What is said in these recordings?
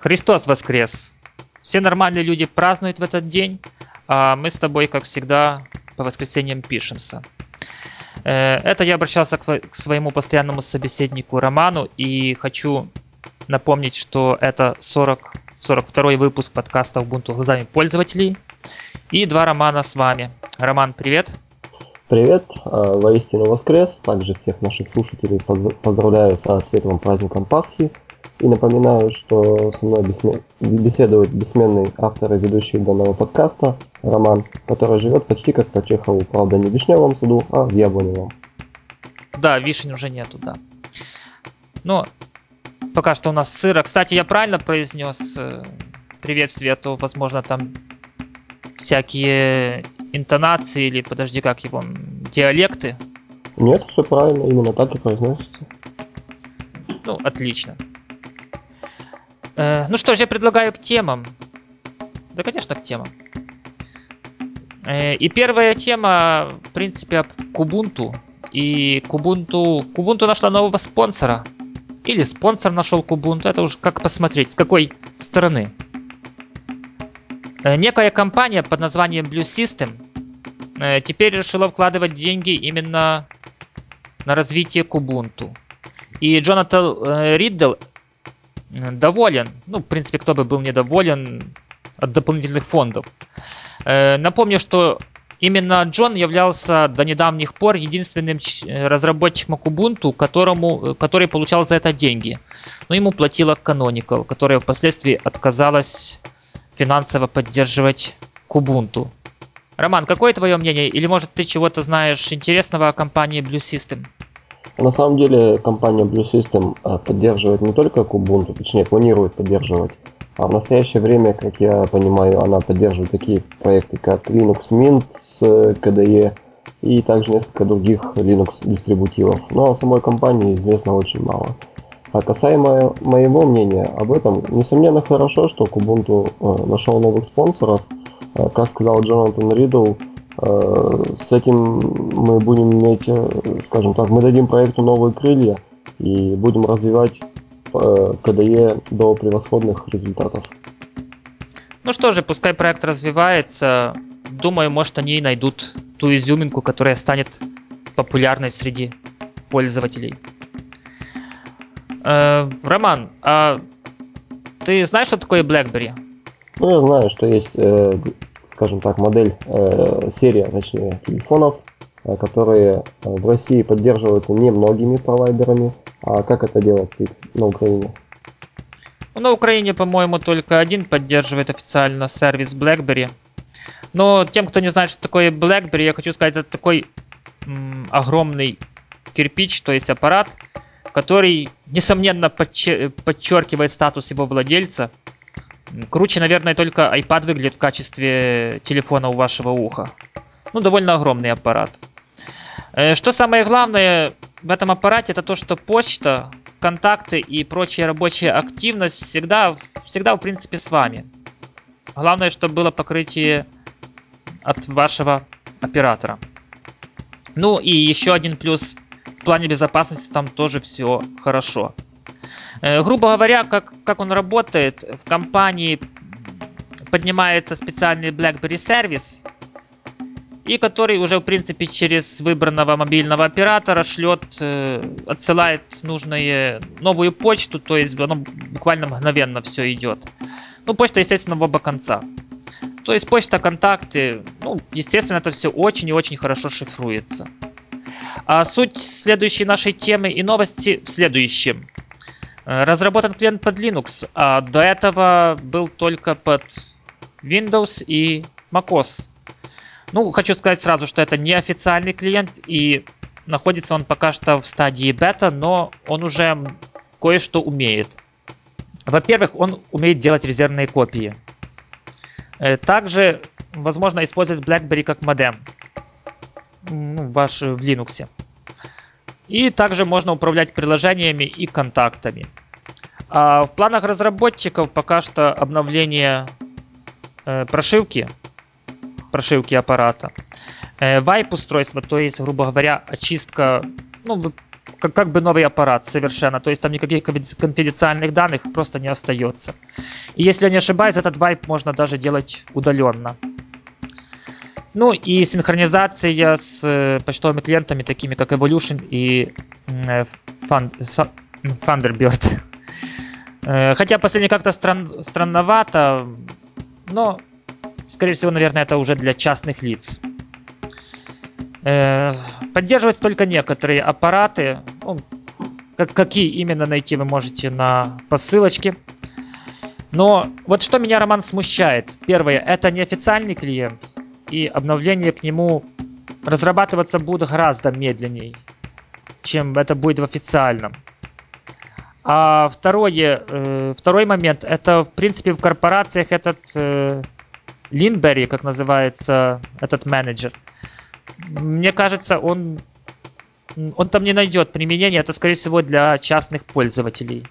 Христос воскрес! Все нормальные люди празднуют в этот день, а мы с тобой, как всегда, по воскресеньям пишемся. Э, это я обращался к своему постоянному собеседнику Роману и хочу напомнить, что это 40, 42 выпуск подкаста Ubuntu глазами пользователей. И два Романа с вами. Роман, привет. Привет, а, воистину воскрес. Также всех наших слушателей поздравляю со светлым праздником Пасхи. И напоминаю, что со мной беседует бессменный автор и ведущий данного подкаста Роман, который живет почти как по Чехову, правда не в Вишневом саду, а в Яблоневом. Да, вишень уже нету, да. Но пока что у нас сыро. Кстати, я правильно произнес э, приветствие, а то, возможно, там всякие интонации или, подожди, как его, диалекты? Нет, все правильно, именно так и произносится. Ну, отлично. Э, ну что ж, я предлагаю к темам. Да, конечно, к темам. Э, и первая тема, в принципе, об Кубунту. И Кубунту... Кубунту нашла нового спонсора. Или спонсор нашел Кубунту, это уж как посмотреть, с какой стороны. Э, некая компания под названием Blue System э, теперь решила вкладывать деньги именно на развитие Кубунту. И Джонатан э, Риддл доволен, ну, в принципе, кто бы был недоволен от дополнительных фондов. Напомню, что именно Джон являлся до недавних пор единственным разработчиком Kubuntu, которому, который получал за это деньги. Но ему платила Canonical, которая впоследствии отказалась финансово поддерживать Кубунту. Роман, какое твое мнение? Или может ты чего-то знаешь интересного о компании Blue System? На самом деле компания Blue System а, поддерживает не только Kubuntu, точнее планирует поддерживать, а в настоящее время, как я понимаю, она поддерживает такие проекты, как Linux Mint с KDE и также несколько других Linux дистрибутивов. Но о самой компании известно очень мало. А касаемо моего мнения об этом, несомненно хорошо, что Kubuntu э, нашел новых спонсоров. Э, как сказал Джонатан Ридл, э, с этим мы будем иметь, скажем так, мы дадим проекту новые крылья и будем развивать KDE до превосходных результатов. Ну что же, пускай проект развивается. Думаю, может они и найдут ту изюминку, которая станет популярной среди пользователей. Э, Роман, а ты знаешь, что такое BlackBerry? Ну, я знаю, что есть, э, скажем так, модель, э, серия, точнее, телефонов, э, которые в России поддерживаются не многими провайдерами. А как это делается на Украине? Ну, на Украине, по-моему, только один поддерживает официально сервис BlackBerry. Но тем, кто не знает, что такое BlackBerry, я хочу сказать, это такой м, огромный кирпич, то есть аппарат, который, несомненно, подчеркивает статус его владельца. Круче, наверное, только iPad выглядит в качестве телефона у вашего уха. Ну, довольно огромный аппарат. Э, что самое главное в этом аппарате, это то, что почта, контакты и прочая рабочая активность всегда, всегда в принципе, с вами. Главное, чтобы было покрытие от вашего оператора. Ну и еще один плюс в плане безопасности там тоже все хорошо. Э, грубо говоря, как, как он работает, в компании поднимается специальный BlackBerry сервис, и который уже в принципе через выбранного мобильного оператора шлет, э, отсылает нужную новую почту, то есть оно буквально мгновенно все идет. Ну, почта, естественно, в оба конца. То есть почта, контакты, ну, естественно, это все очень и очень хорошо шифруется. А суть следующей нашей темы и новости в следующем. Э, разработан клиент под Linux, а до этого был только под Windows и macOS. Ну, хочу сказать сразу, что это не официальный клиент и находится он пока что в стадии бета, но он уже кое-что умеет. Во-первых, он умеет делать резервные копии. Э, также возможно использовать BlackBerry как модем ну, ваш в Linux. И также можно управлять приложениями и контактами. А в планах разработчиков пока что обновление э, прошивки, прошивки аппарата, э, вайп устройства, то есть, грубо говоря, очистка, ну, как, как бы новый аппарат совершенно. То есть там никаких конфиденциальных данных просто не остается. И если я не ошибаюсь, этот вайп можно даже делать удаленно. Ну и синхронизация с э, почтовыми клиентами, такими как Evolution и э, Thunderbird. Э, хотя последний как-то стран, странновато, но, скорее всего, наверное, это уже для частных лиц. Поддерживать только некоторые аппараты. Ну, как, какие именно найти вы можете на посылочке. Но вот что меня, Роман, смущает. Первое, это неофициальный клиент и обновления к нему разрабатываться будут гораздо медленнее, чем это будет в официальном. А второе, э, второй момент, это в принципе в корпорациях этот э, как называется этот менеджер, мне кажется, он, он там не найдет применения, это скорее всего для частных пользователей.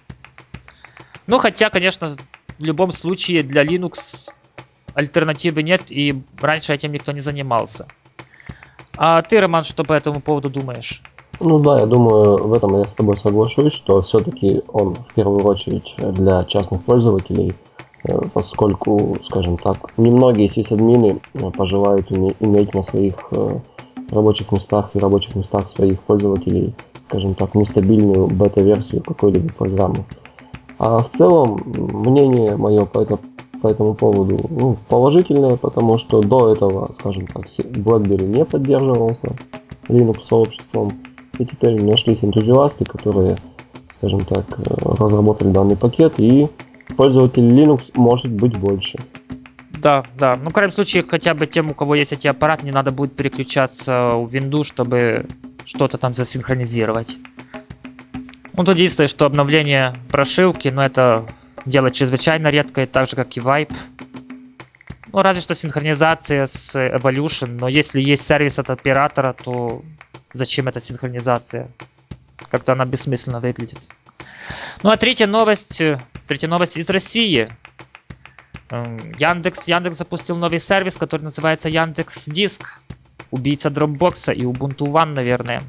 Ну, хотя, конечно, в любом случае для Linux альтернативы нет, и раньше этим никто не занимался. А ты, Роман, что по этому поводу думаешь? Ну да, я думаю, в этом я с тобой соглашусь, что все-таки он в первую очередь для частных пользователей, э, поскольку, скажем так, немногие сисадмины э, пожелают иметь на своих э, рабочих местах и рабочих местах своих пользователей, скажем так, нестабильную бета-версию какой-либо программы. А в целом, мнение мое по, это, по этому поводу ну, положительное, потому что до этого, скажем так, BlackBerry не поддерживался Linux сообществом, и теперь нашлись энтузиасты, которые, скажем так, разработали данный пакет, и пользователей Linux может быть больше. Да, да. Ну, в крайнем случае, хотя бы тем, у кого есть эти аппараты, не надо будет переключаться в Windows, чтобы что-то там засинхронизировать. Ну, тут единственное, что обновление прошивки, но это делать чрезвычайно редко, так же, как и Vibe. Ну, разве что синхронизация с Evolution, но если есть сервис от оператора, то зачем эта синхронизация? Как-то она бессмысленно выглядит. Ну, а третья новость, третья новость из России. Эм, Яндекс, Яндекс запустил новый сервис, который называется Яндекс Диск. Убийца Dropbox и Ubuntu One, наверное.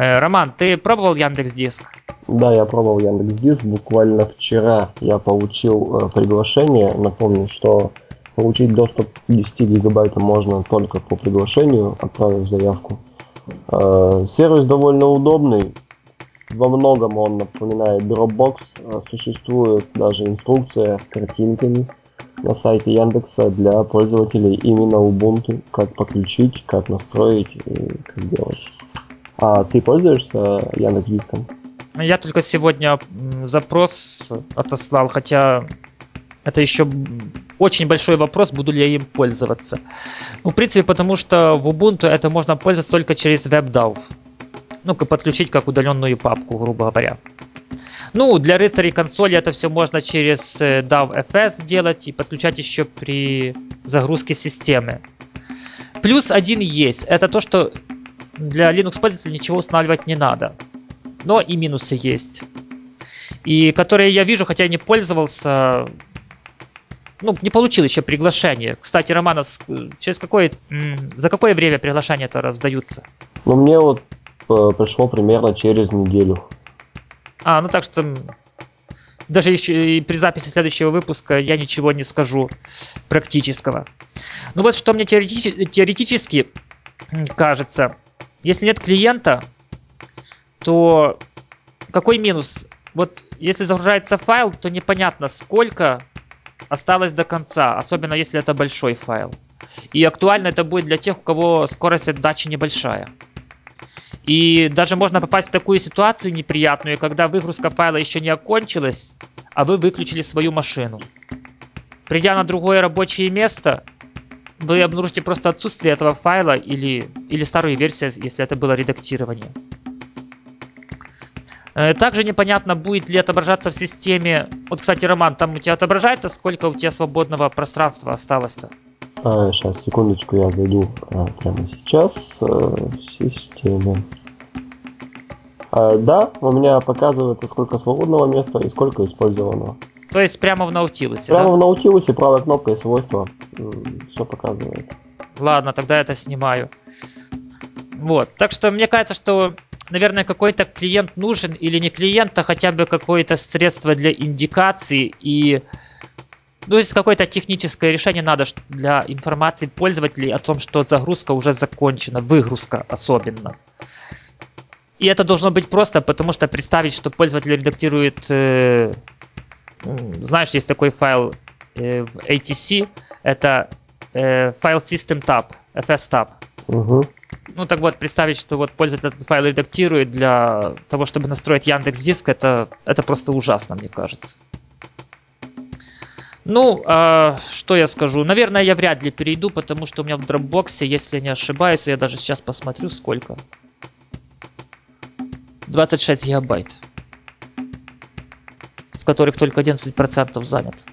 Э, Роман, ты пробовал Яндекс Диск? Да, я пробовал Яндекс Диск. Буквально вчера я получил э, приглашение. Напомню, что получить доступ к 10 гигабайтам можно только по приглашению, отправив заявку. Э, сервис довольно удобный. Во многом он напоминает Dropbox. Существует даже инструкция с картинками на сайте Яндекса для пользователей именно Ubuntu, как подключить, как настроить и как делать. А ты пользуешься Яндекс Диском? Я только сегодня запрос отослал, хотя это еще очень большой вопрос, буду ли я им пользоваться. Ну, в принципе, потому что в Ubuntu это можно пользоваться только через WebDAV ну-ка подключить как удаленную папку, грубо говоря. Ну, для рыцарей консоли это все можно через э, DAW-FS делать и подключать еще при загрузке системы. Плюс один есть, это то, что для Linux пользователя ничего устанавливать не надо. Но и минусы есть. И которые я вижу, хотя я не пользовался, ну, не получил еще приглашение. Кстати, Романов, через какое, за какое время приглашения это раздаются? Ну, мне вот Э, пришло примерно через неделю. А, ну так что даже еще и при записи следующего выпуска я ничего не скажу практического. Ну вот что мне теоретически, теоретически кажется, если нет клиента, то какой минус? Вот если загружается файл, то непонятно сколько осталось до конца, особенно если это большой файл. И актуально это будет для тех, у кого скорость отдачи небольшая. И даже можно попасть в такую ситуацию неприятную, когда выгрузка файла еще не окончилась, а вы выключили свою машину. Придя на другое рабочее место, вы обнаружите просто отсутствие этого файла или, или старую версию, если это было редактирование. Э, также непонятно, будет ли отображаться в системе... Вот, кстати, Роман, там у тебя отображается, сколько у тебя свободного пространства осталось-то? А, сейчас, секундочку, я зайду а, прямо сейчас а, в систему. А, да, у меня показывается, сколько свободного места и сколько использованного. То есть прямо в Наутилусе, Прямо да? в Наутилусе правой кнопкой свойства все показывает. Ладно, тогда это снимаю. Вот, так что мне кажется, что наверное, какой-то клиент нужен или не клиент, а хотя бы какое-то средство для индикации и ну, есть какое-то техническое решение надо для информации пользователей о том, что загрузка уже закончена, выгрузка особенно. И это должно быть просто, потому что представить, что пользователь редактирует, э, знаешь, есть такой файл э, в ATC, это э, файл System Tab, FS Tab. Угу. Ну так вот, представить, что вот пользователь этот файл редактирует для того, чтобы настроить Яндекс Диск, это, это просто ужасно, мне кажется. Ну, а, что я скажу? Наверное, я вряд ли перейду, потому что у меня в Dropbox, если не ошибаюсь, я даже сейчас посмотрю, сколько. 26 гигабайт. С которых только 11% занят.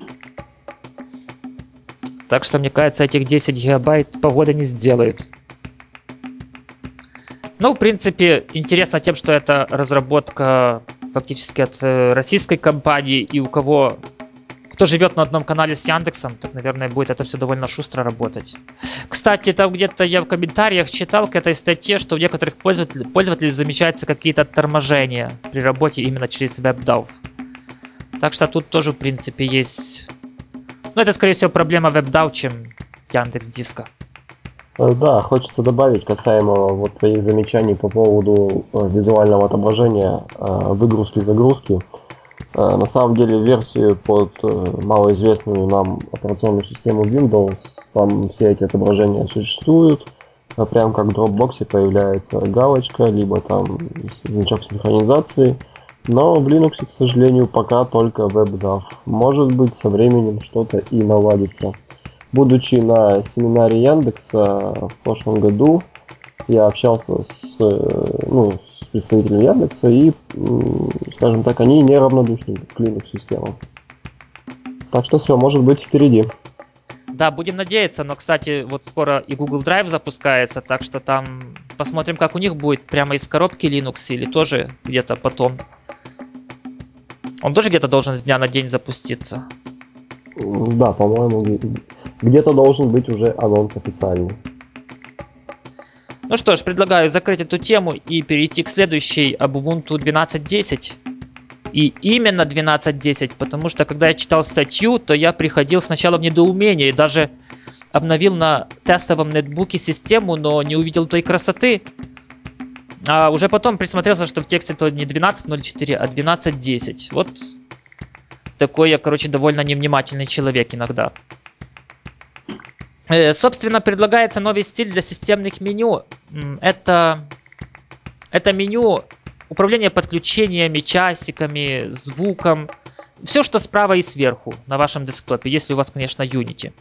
Так что, мне кажется, этих 10 гигабайт погода не сделают. Ну, в принципе, интересно тем, что это разработка фактически от э, российской компании, и у кого кто живет на одном канале с Яндексом, так, наверное, будет это все довольно шустро работать. Кстати, там где-то я в комментариях читал к этой статье, что у некоторых пользователей, пользователей замечаются какие-то торможения при работе именно через WebDAV. Так что тут тоже, в принципе, есть... Ну, это, скорее всего, проблема WebDAV, чем Яндекс Диска. Э, да, хочется добавить касаемо вот твоих замечаний по поводу э, визуального отображения э, выгрузки загрузки. На самом деле версию под малоизвестную нам операционную систему Windows, там все эти отображения существуют. Прям как в Dropbox появляется галочка, либо там значок синхронизации. Но в Linux, к сожалению, пока только WebDAV. Может быть, со временем что-то и наладится. Будучи на семинаре Яндекса в прошлом году, я общался с, э, ну, с представителем Яндекса, и, скажем так, они неравнодушны к Linux-системам. Так что все, может быть, впереди. Да, будем надеяться, но, кстати, вот скоро и Google Drive запускается, так что там посмотрим, как у них будет прямо из коробки Linux или тоже где-то потом. Он тоже где-то должен с дня на день запуститься. Да, по-моему, где-то должен быть уже анонс официальный. Ну что ж, предлагаю закрыть эту тему и перейти к следующей об Ubuntu 12.10. И именно 12.10, потому что когда я читал статью, то я приходил сначала в недоумение и даже обновил на тестовом нетбуке систему, но не увидел той красоты. А уже потом присмотрелся, что в тексте то не 12.04, а 12.10. Вот такой я, короче, довольно невнимательный человек иногда. Э, собственно, предлагается новый стиль для системных меню. Это, это меню управление подключениями, часиками, звуком. Все, что справа и сверху на вашем десктопе, если у вас, конечно, Unity.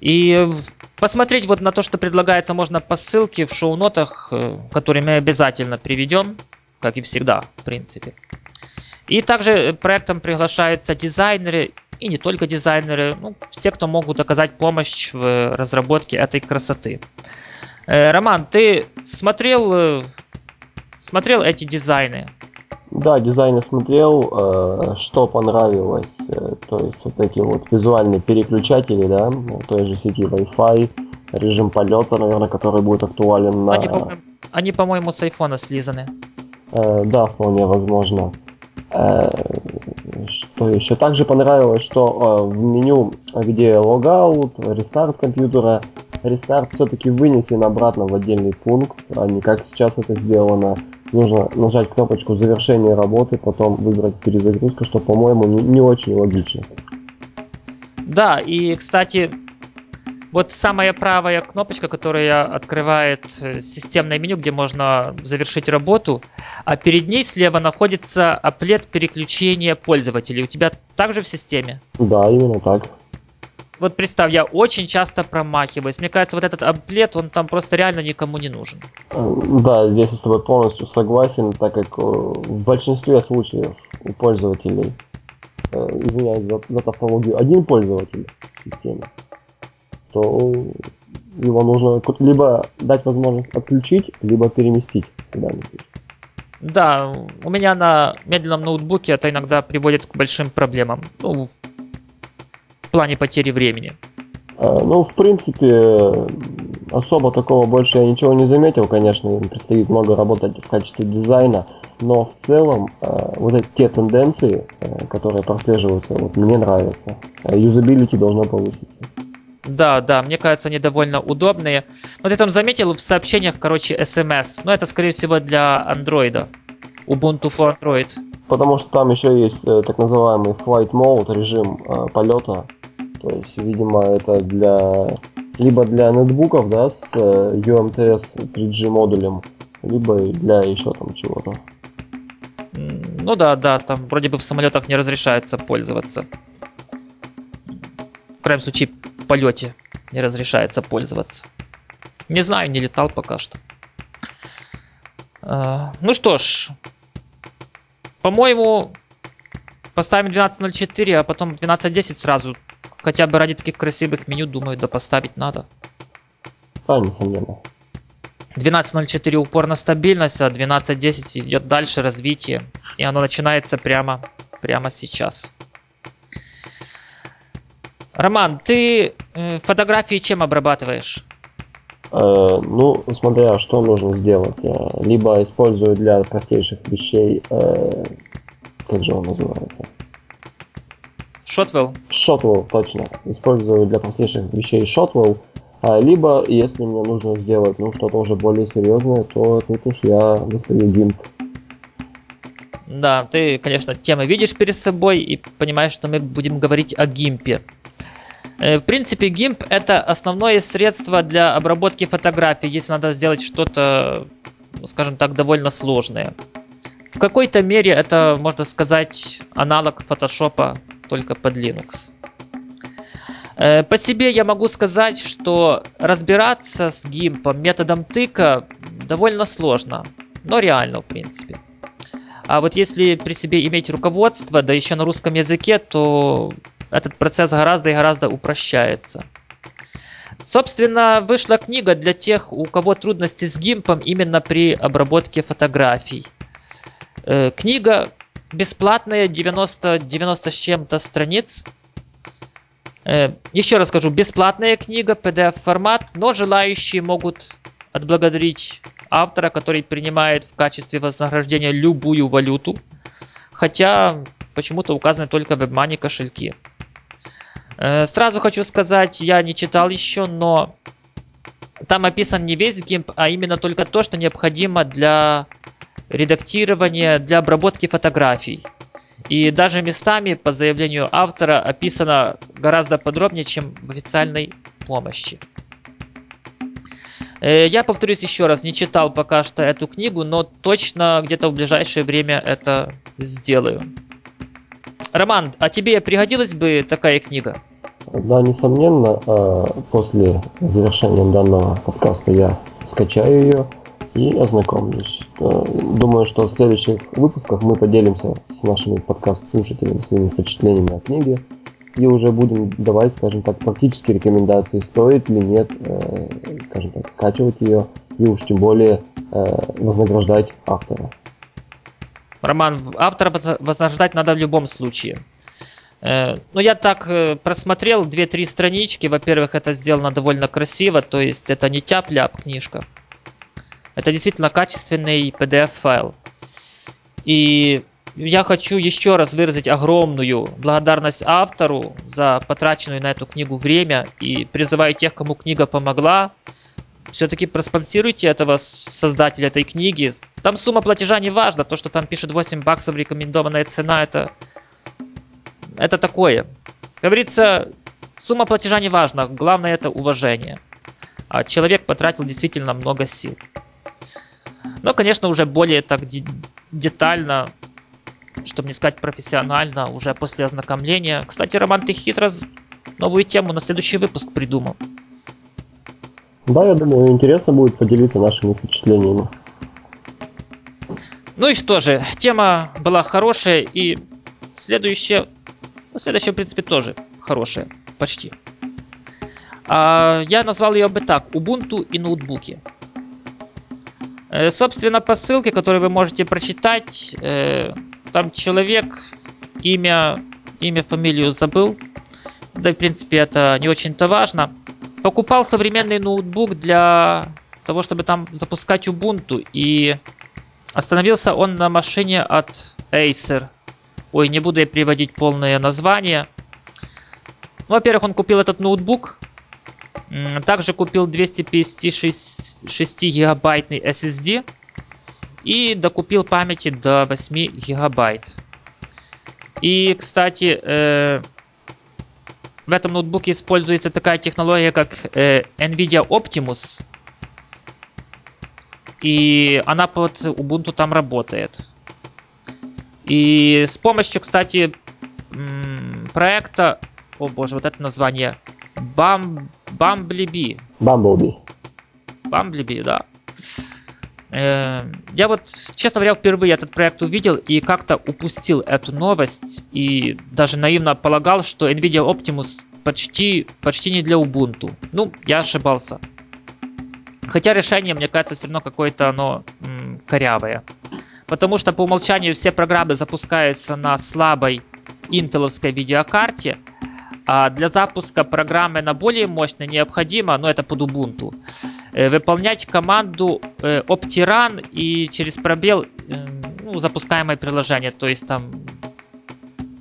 И посмотреть вот на то, что предлагается, можно по ссылке в шоу-нотах, э, которые мы обязательно приведем, как и всегда, в принципе. И также проектом приглашаются дизайнеры и не только дизайнеры, ну, все, кто могут оказать помощь в разработке этой красоты. Э, Роман, ты смотрел, э, смотрел эти дизайны? Да, дизайны смотрел, э, что понравилось, то есть вот эти вот визуальные переключатели, да, той же сети Wi-Fi, режим полета, наверное, который будет актуален на... Они, по-моему, они, по-моему с айфона слизаны. Да, вполне возможно. Что еще? Также понравилось, что в меню, где логаут, рестарт компьютера, рестарт все-таки вынесен обратно в отдельный пункт, а не как сейчас это сделано. Нужно нажать кнопочку завершения работы, потом выбрать перезагрузку, что, по-моему, не, не очень логично. Да, и, кстати, вот самая правая кнопочка, которая открывает э, системное меню, где можно завершить работу, а перед ней слева находится аплет переключения пользователей. У тебя также в системе? Да, именно так. Вот представь, я очень часто промахиваюсь. Мне кажется, вот этот аплет, он там просто реально никому не нужен. Э, да, здесь я с тобой полностью согласен, так как э, в большинстве случаев у пользователей, извиняюсь за, за тавтологию, один пользователь в системе то его нужно либо дать возможность отключить, либо переместить куда-нибудь. Да, у меня на медленном ноутбуке это иногда приводит к большим проблемам. Ну, плане потери времени. Э, ну, в принципе, особо такого больше я ничего не заметил, конечно, им предстоит много работать в качестве дизайна, но в целом э, вот эти те тенденции, э, которые прослеживаются, вот мне нравятся. Юзабилити должно повыситься. Да, да, мне кажется, они довольно удобные. Вот я там заметил в сообщениях, короче, SMS. Но это, скорее всего, для андроида. Ubuntu for Android. Потому что там еще есть так называемый flight mode, режим полета, то есть, видимо, это для либо для нетбуков, да, с э, UMTS 3G модулем, либо для еще там чего-то. Ну да, да, там вроде бы в самолетах не разрешается пользоваться. В крайнем случае, в полете не разрешается пользоваться. Не знаю, не летал пока что. А, ну что ж, по-моему, поставим 12.04, а потом 12.10 сразу Хотя бы ради таких красивых меню, думаю, да поставить надо. А, несомненно. 12.04 упор на стабильность, а 12.10 идет дальше развитие. И оно начинается прямо, прямо сейчас. Роман, ты э, фотографии чем обрабатываешь? Э, ну, смотря что нужно сделать. Э, либо использую для простейших вещей, как же он называется? Shotwell? Shotwell, точно. Использую для простейших вещей Shotwell. А, либо, если мне нужно сделать ну, что-то уже более серьезное, то тут уж я достаю GIMP. Да, ты, конечно, темы видишь перед собой и понимаешь, что мы будем говорить о гимпе. Э, в принципе, GIMP это основное средство для обработки фотографий, если надо сделать что-то, ну, скажем так, довольно сложное. В какой-то мере это, можно сказать, аналог фотошопа только под Linux. Э, по себе я могу сказать, что разбираться с гимпом методом тыка довольно сложно, но реально в принципе. А вот если при себе иметь руководство, да еще на русском языке, то этот процесс гораздо и гораздо упрощается. Собственно, вышла книга для тех, у кого трудности с гимпом именно при обработке фотографий. Э, книга бесплатная, 90, 90 с чем-то страниц. Э, еще раз скажу, бесплатная книга, PDF формат, но желающие могут отблагодарить автора, который принимает в качестве вознаграждения любую валюту. Хотя почему-то указаны только WebMoney кошельки. Э, сразу хочу сказать, я не читал еще, но там описан не весь гимп, а именно только то, что необходимо для редактирование для обработки фотографий. И даже местами, по заявлению автора, описано гораздо подробнее, чем в официальной помощи. Э, я повторюсь еще раз, не читал пока что эту книгу, но точно где-то в ближайшее время это сделаю. Роман, а тебе пригодилась бы такая книга? Да, несомненно, а, после завершения данного подкаста я скачаю ее и ознакомлюсь. Э, думаю, что в следующих выпусках мы поделимся с нашими подкаст-слушателями своими впечатлениями о книге и уже будем давать, скажем так, практические рекомендации, стоит ли нет, э, скажем так, скачивать ее и уж тем более э, вознаграждать автора. Роман, автора вознаграждать надо в любом случае. Ну, я так просмотрел 2-3 странички. Во-первых, это сделано довольно красиво, то есть это не тяп-ляп книжка. Это действительно качественный PDF-файл. И я хочу еще раз выразить огромную благодарность автору за потраченную на эту книгу время и призываю тех, кому книга помогла, все-таки проспонсируйте этого создателя этой книги. Там сумма платежа не важна, то, что там пишет 8 баксов рекомендованная цена, это, это такое. говорится, сумма платежа не важна, главное это уважение. А человек потратил действительно много сил. Но, конечно, уже более так детально, чтобы не сказать профессионально, уже после ознакомления. Кстати, Роман, ты хитро новую тему на следующий выпуск придумал. Да, я думаю, интересно будет поделиться нашими впечатлениями. Ну и что же, тема была хорошая и следующая, ну, следующая в принципе тоже хорошая, почти. А, я назвал ее бы так, Ubuntu и ноутбуки. Э, собственно, по ссылке, которую вы можете прочитать, э, там человек, имя, имя, фамилию забыл. Да, в принципе, это не очень-то важно. Покупал современный ноутбук для того, чтобы там запускать Ubuntu. И остановился он на машине от Acer. Ой, не буду я приводить полное название. Ну, во-первых, он купил этот ноутбук. Также купил 256 гигабайтный SSD. И докупил памяти до 8 гигабайт. И, кстати, э, в этом ноутбуке используется такая технология, как э, NVIDIA Optimus. И она под Ubuntu там работает. И с помощью, кстати, проекта... О боже, вот это название. Bam, Bumblebee. Bumblebee. Bumblebee, да. Э, я вот, честно говоря, впервые этот проект увидел и как-то упустил эту новость. И даже наивно полагал, что NVIDIA Optimus почти, почти не для Ubuntu. Ну, я ошибался. Хотя решение, мне кажется, все равно какое-то оно м, корявое. Потому что по умолчанию все программы запускаются на слабой интеловской видеокарте. А для запуска программы на более мощной необходимо, ну это под Ubuntu, выполнять команду э, optirun и через пробел э, ну, запускаемое приложение. То есть там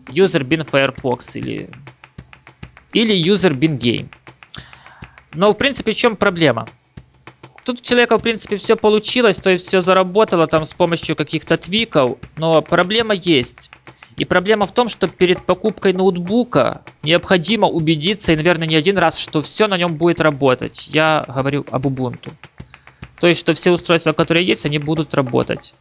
user bin Firefox или, или user bin game. Но в принципе в чем проблема? Тут у человека, в принципе, все получилось, то есть все заработало там с помощью каких-то твиков, но проблема есть. И проблема в том, что перед покупкой ноутбука необходимо убедиться, и, наверное, не один раз, что все на нем будет работать. Я говорю об Ubuntu. То есть, что все устройства, которые есть, они будут работать.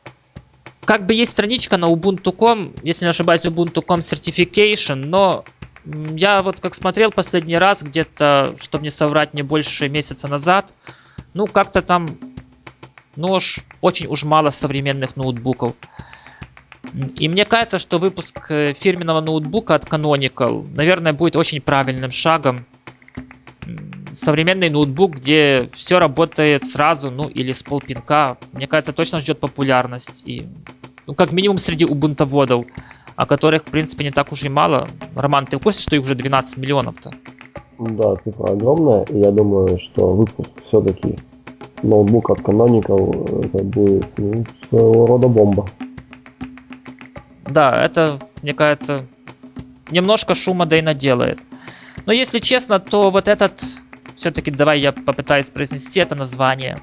Как бы есть страничка на ubuntu.com, если не ошибаюсь, ubuntu.com certification, но я вот как смотрел последний раз, где-то, чтобы не соврать, не больше месяца назад, ну, как-то там, ну уж, очень уж мало современных ноутбуков. И мне кажется, что выпуск э, фирменного ноутбука от Canonical, наверное, будет очень правильным шагом. Современный ноутбук, где все работает сразу, ну или с полпинка, мне кажется, точно ждет популярность. И, ну, как минимум среди убунтоводов, о которых, в принципе, не так уж и мало. Роман, ты в курсе, что их уже 12 миллионов-то? Да, цифра огромная, и я думаю, что выпуск все-таки ноутбук от Canonical это будет ну, своего рода бомба. Да, это, мне кажется, немножко шума да и наделает. Но если честно, то вот этот, все-таки давай я попытаюсь произнести это название.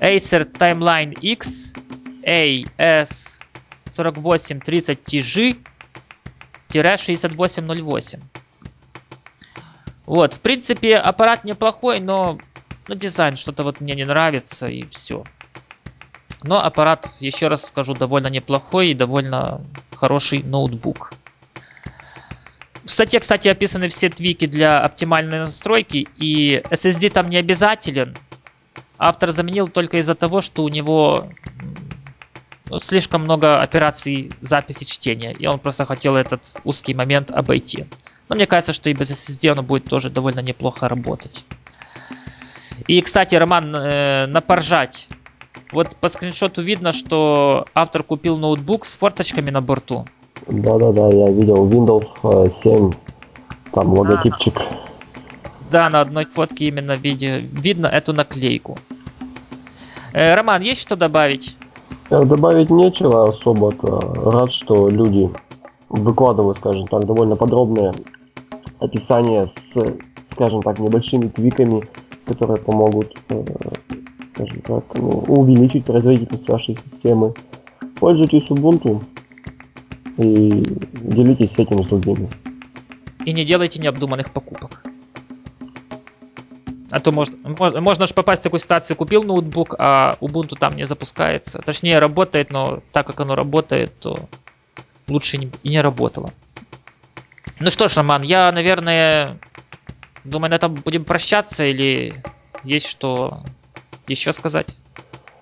Acer Timeline X AS4830TG-6808. Вот, в принципе, аппарат неплохой, но ну, дизайн что-то вот мне не нравится и все. Но аппарат, еще раз скажу, довольно неплохой и довольно хороший ноутбук. В статье, кстати, описаны все твики для оптимальной настройки, и SSD там не обязателен. Автор заменил только из-за того, что у него ну, слишком много операций записи чтения, и он просто хотел этот узкий момент обойти. Но мне кажется, что и без SSD оно будет тоже довольно неплохо работать. И, кстати, Роман, э, напоржать. Вот по скриншоту видно, что автор купил ноутбук с форточками на борту. Да-да-да, я видел Windows 7, э, там логотипчик. А, да, на одной фотке именно виде, видно эту наклейку. Э, Роман, есть что добавить? Э, добавить нечего особо-то. Рад, что люди выкладывают, скажем так, довольно подробные описание с, скажем так, небольшими твиками, которые помогут, э, скажем так, ну, увеличить производительность вашей системы. Пользуйтесь Ubuntu и делитесь этим с другими. И не делайте необдуманных покупок. А то можно, можно же попасть в такую ситуацию, купил ноутбук, а Ubuntu там не запускается. Точнее, работает, но так как оно работает, то лучше и не работало. Ну что ж, Роман, я, наверное, думаю, на этом будем прощаться или есть что еще сказать?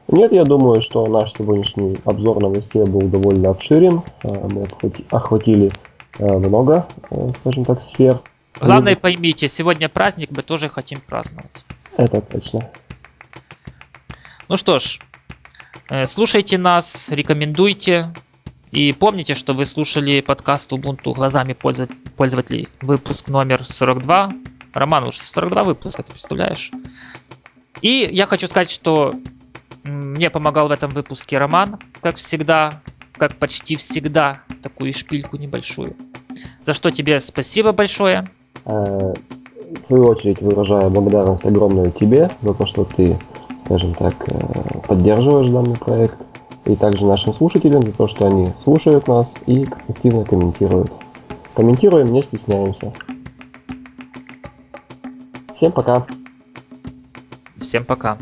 Нет, я думаю, что наш сегодняшний обзор новостей был довольно обширен. А, мы охватили а, много, э, скажем так, сфер. Главное поймите, сегодня праздник, мы тоже хотим праздновать. Это точно. Ну что ж, э, слушайте нас, рекомендуйте, И помните, что вы слушали подкаст Ubuntu глазами пользоват- пользователей, выпуск номер 42. Роман, уж 42 выпуска, ты представляешь? И я хочу сказать, что мне помогал в этом выпуске Роман, как всегда, как почти всегда, такую шпильку небольшую. За что тебе спасибо большое. Э, В свою очередь выражаю благодарность огромную тебе за то, что ты, скажем так, э, поддерживаешь данный проект. И также нашим слушателям за то, что они слушают нас и активно комментируют. Комментируем, не стесняемся. Всем пока! Всем пока.